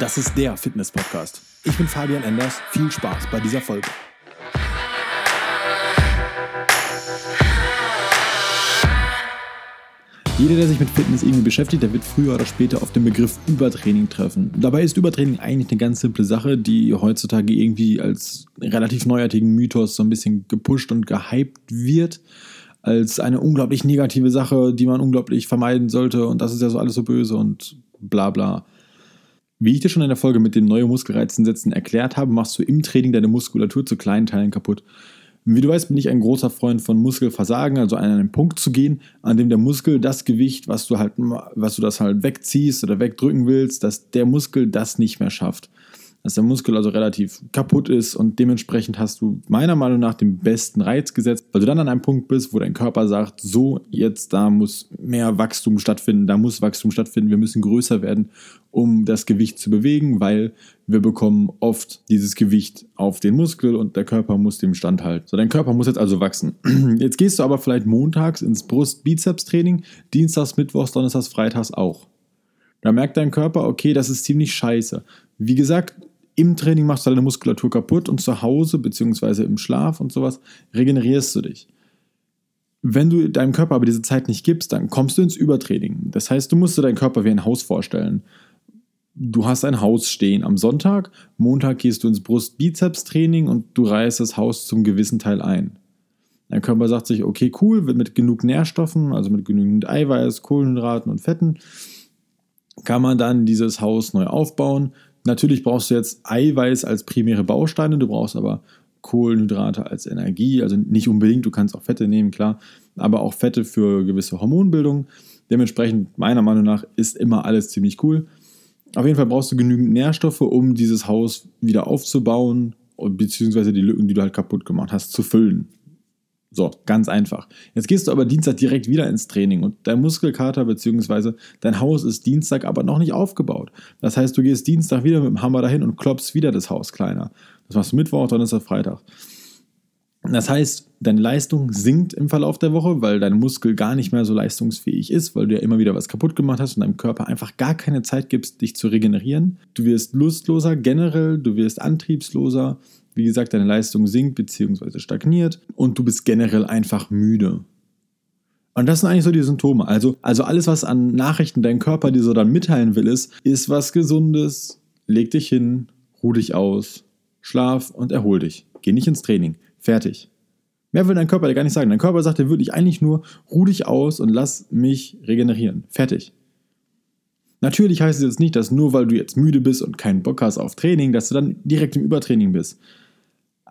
Das ist der Fitness-Podcast. Ich bin Fabian Enders. Viel Spaß bei dieser Folge. Jeder, der sich mit Fitness irgendwie beschäftigt, der wird früher oder später auf den Begriff Übertraining treffen. Dabei ist Übertraining eigentlich eine ganz simple Sache, die heutzutage irgendwie als relativ neuartigen Mythos so ein bisschen gepusht und gehypt wird. Als eine unglaublich negative Sache, die man unglaublich vermeiden sollte. Und das ist ja so alles so böse und bla bla. Wie ich dir schon in der Folge mit den neuen Muskelreizen setzen erklärt habe, machst du im Training deine Muskulatur zu kleinen Teilen kaputt. Wie du weißt, bin ich ein großer Freund von Muskelversagen, also an einen Punkt zu gehen, an dem der Muskel das Gewicht, was du halt, was du das halt wegziehst oder wegdrücken willst, dass der Muskel das nicht mehr schafft dass der Muskel also relativ kaputt ist und dementsprechend hast du meiner Meinung nach den besten Reiz gesetzt, weil du dann an einem Punkt bist, wo dein Körper sagt, so jetzt da muss mehr Wachstum stattfinden, da muss Wachstum stattfinden, wir müssen größer werden, um das Gewicht zu bewegen, weil wir bekommen oft dieses Gewicht auf den Muskel und der Körper muss dem standhalten. So, dein Körper muss jetzt also wachsen. Jetzt gehst du aber vielleicht montags ins Brust-Bizeps-Training, dienstags, mittwochs, donnerstags, freitags auch. Da merkt dein Körper, okay, das ist ziemlich scheiße. Wie gesagt, im Training machst du deine Muskulatur kaputt und zu Hause bzw. im Schlaf und sowas regenerierst du dich. Wenn du deinem Körper aber diese Zeit nicht gibst, dann kommst du ins Übertraining. Das heißt, du musst dir deinen Körper wie ein Haus vorstellen. Du hast ein Haus stehen am Sonntag, Montag gehst du ins Brust-Bizeps-Training und du reißt das Haus zum gewissen Teil ein. Dein Körper sagt sich, okay, cool, mit genug Nährstoffen, also mit genügend Eiweiß, Kohlenhydraten und Fetten, kann man dann dieses Haus neu aufbauen. Natürlich brauchst du jetzt Eiweiß als primäre Bausteine, du brauchst aber Kohlenhydrate als Energie, also nicht unbedingt, du kannst auch Fette nehmen, klar, aber auch Fette für gewisse Hormonbildung. Dementsprechend, meiner Meinung nach, ist immer alles ziemlich cool. Auf jeden Fall brauchst du genügend Nährstoffe, um dieses Haus wieder aufzubauen, beziehungsweise die Lücken, die du halt kaputt gemacht hast, zu füllen. So, ganz einfach. Jetzt gehst du aber Dienstag direkt wieder ins Training und dein Muskelkater bzw. dein Haus ist Dienstag aber noch nicht aufgebaut. Das heißt, du gehst Dienstag wieder mit dem Hammer dahin und klopfst wieder das Haus kleiner. Das machst du Mittwoch, Donnerstag, Freitag. Das heißt, deine Leistung sinkt im Verlauf der Woche, weil dein Muskel gar nicht mehr so leistungsfähig ist, weil du ja immer wieder was kaputt gemacht hast und deinem Körper einfach gar keine Zeit gibst, dich zu regenerieren. Du wirst lustloser generell, du wirst antriebsloser, wie gesagt, deine Leistung sinkt bzw. stagniert und du bist generell einfach müde. Und das sind eigentlich so die Symptome. Also, also alles, was an Nachrichten dein Körper dir so dann mitteilen will, ist, ist was Gesundes, leg dich hin, ruh dich aus, schlaf und erhol dich. Geh nicht ins Training. Fertig. Mehr will dein Körper dir gar nicht sagen. Dein Körper sagt dir wirklich eigentlich nur, ruh dich aus und lass mich regenerieren. Fertig. Natürlich heißt es jetzt nicht, dass nur weil du jetzt müde bist und keinen Bock hast auf Training, dass du dann direkt im Übertraining bist.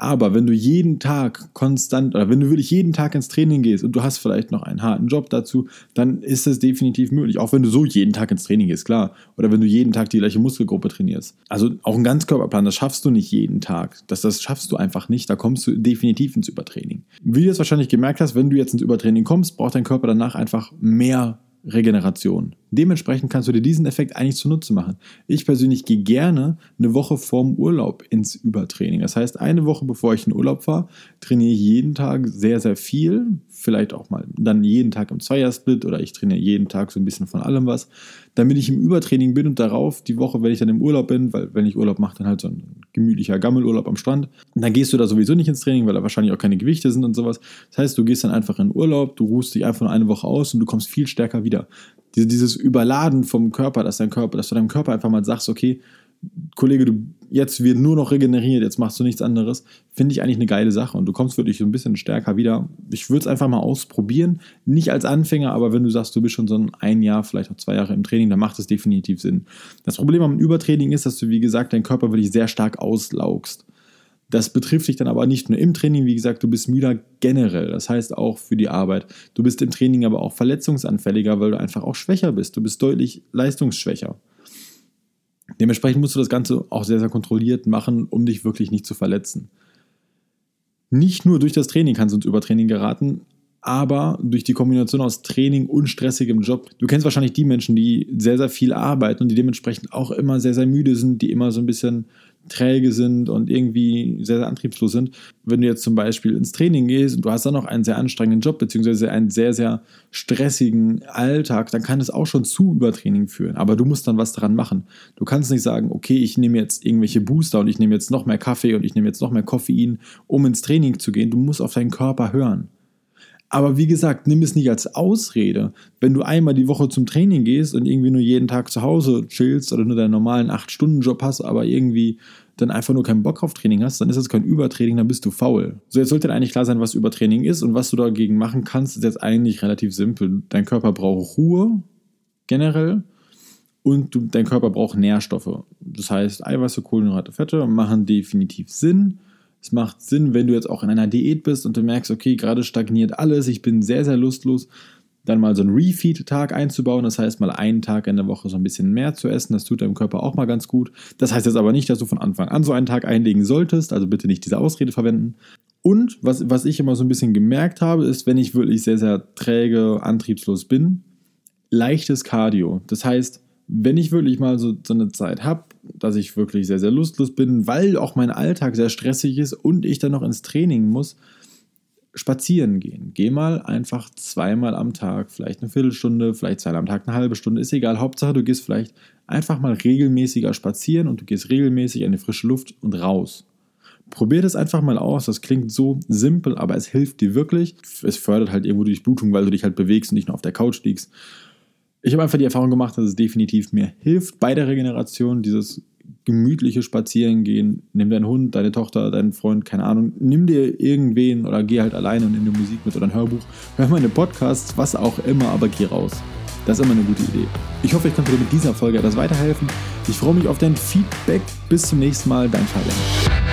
Aber wenn du jeden Tag konstant oder wenn du wirklich jeden Tag ins Training gehst und du hast vielleicht noch einen harten Job dazu, dann ist das definitiv möglich. Auch wenn du so jeden Tag ins Training gehst, klar. Oder wenn du jeden Tag die gleiche Muskelgruppe trainierst. Also auch ein Ganzkörperplan, das schaffst du nicht jeden Tag. Das, das schaffst du einfach nicht. Da kommst du definitiv ins Übertraining. Wie du jetzt wahrscheinlich gemerkt hast, wenn du jetzt ins Übertraining kommst, braucht dein Körper danach einfach mehr Regeneration. Dementsprechend kannst du dir diesen Effekt eigentlich zunutze machen. Ich persönlich gehe gerne eine Woche vorm Urlaub ins Übertraining. Das heißt, eine Woche bevor ich in Urlaub fahre, trainiere ich jeden Tag sehr, sehr viel. Vielleicht auch mal dann jeden Tag im Zweiersplit oder ich trainiere jeden Tag so ein bisschen von allem was, damit ich im Übertraining bin und darauf die Woche, wenn ich dann im Urlaub bin, weil wenn ich Urlaub mache, dann halt so ein gemütlicher Gammelurlaub am Strand. Und dann gehst du da sowieso nicht ins Training, weil da wahrscheinlich auch keine Gewichte sind und sowas. Das heißt, du gehst dann einfach in Urlaub, du ruhst dich einfach nur eine Woche aus und du kommst viel stärker wieder dieses Überladen vom Körper, dass dein Körper, dass du deinem Körper einfach mal sagst, okay, Kollege, du jetzt wird nur noch regeneriert, jetzt machst du nichts anderes, finde ich eigentlich eine geile Sache und du kommst wirklich so ein bisschen stärker wieder. Ich würde es einfach mal ausprobieren, nicht als Anfänger, aber wenn du sagst, du bist schon so ein Jahr, vielleicht auch zwei Jahre im Training, dann macht es definitiv Sinn. Das Problem am Übertraining ist, dass du, wie gesagt, deinen Körper wirklich sehr stark auslaugst. Das betrifft dich dann aber nicht nur im Training, wie gesagt, du bist müder generell, das heißt auch für die Arbeit. Du bist im Training aber auch verletzungsanfälliger, weil du einfach auch schwächer bist. Du bist deutlich leistungsschwächer. Dementsprechend musst du das Ganze auch sehr, sehr kontrolliert machen, um dich wirklich nicht zu verletzen. Nicht nur durch das Training kannst du ins Übertraining geraten, aber durch die Kombination aus Training und stressigem Job. Du kennst wahrscheinlich die Menschen, die sehr, sehr viel arbeiten und die dementsprechend auch immer sehr, sehr müde sind, die immer so ein bisschen träge sind und irgendwie sehr, sehr antriebslos sind. Wenn du jetzt zum Beispiel ins Training gehst und du hast dann noch einen sehr anstrengenden Job, beziehungsweise einen sehr, sehr stressigen Alltag, dann kann es auch schon zu Übertraining führen. Aber du musst dann was daran machen. Du kannst nicht sagen, okay, ich nehme jetzt irgendwelche Booster und ich nehme jetzt noch mehr Kaffee und ich nehme jetzt noch mehr Koffein, um ins Training zu gehen. Du musst auf deinen Körper hören. Aber wie gesagt, nimm es nicht als Ausrede. Wenn du einmal die Woche zum Training gehst und irgendwie nur jeden Tag zu Hause chillst oder nur deinen normalen 8-Stunden-Job hast, aber irgendwie dann einfach nur keinen Bock auf Training hast, dann ist das kein Übertraining, dann bist du faul. So, jetzt sollte dir eigentlich klar sein, was Übertraining ist und was du dagegen machen kannst, ist jetzt eigentlich relativ simpel. Dein Körper braucht Ruhe, generell, und du, dein Körper braucht Nährstoffe. Das heißt, Eiweiße, Kohlenhydrate, Fette machen definitiv Sinn es macht Sinn, wenn du jetzt auch in einer Diät bist und du merkst, okay, gerade stagniert alles, ich bin sehr, sehr lustlos, dann mal so einen Refeed-Tag einzubauen. Das heißt, mal einen Tag in der Woche so ein bisschen mehr zu essen. Das tut deinem Körper auch mal ganz gut. Das heißt jetzt aber nicht, dass du von Anfang an so einen Tag einlegen solltest. Also bitte nicht diese Ausrede verwenden. Und was, was ich immer so ein bisschen gemerkt habe, ist, wenn ich wirklich sehr, sehr träge, antriebslos bin, leichtes Cardio. Das heißt, wenn ich wirklich mal so, so eine Zeit habe, dass ich wirklich sehr, sehr lustlos bin, weil auch mein Alltag sehr stressig ist und ich dann noch ins Training muss, spazieren gehen. Geh mal einfach zweimal am Tag, vielleicht eine Viertelstunde, vielleicht zweimal am Tag eine halbe Stunde, ist egal. Hauptsache, du gehst vielleicht einfach mal regelmäßiger spazieren und du gehst regelmäßig in die frische Luft und raus. Probier das einfach mal aus. Das klingt so simpel, aber es hilft dir wirklich. Es fördert halt irgendwo die Durchblutung, weil du dich halt bewegst und nicht nur auf der Couch liegst. Ich habe einfach die Erfahrung gemacht, dass es definitiv mir hilft bei der Regeneration, dieses gemütliche Spazierengehen. Nimm deinen Hund, deine Tochter, deinen Freund, keine Ahnung. Nimm dir irgendwen oder geh halt alleine und nimm dir Musik mit oder ein Hörbuch. Hör mal eine Podcasts, was auch immer, aber geh raus. Das ist immer eine gute Idee. Ich hoffe, ich konnte dir mit dieser Folge etwas weiterhelfen. Ich freue mich auf dein Feedback. Bis zum nächsten Mal, dein Fabian.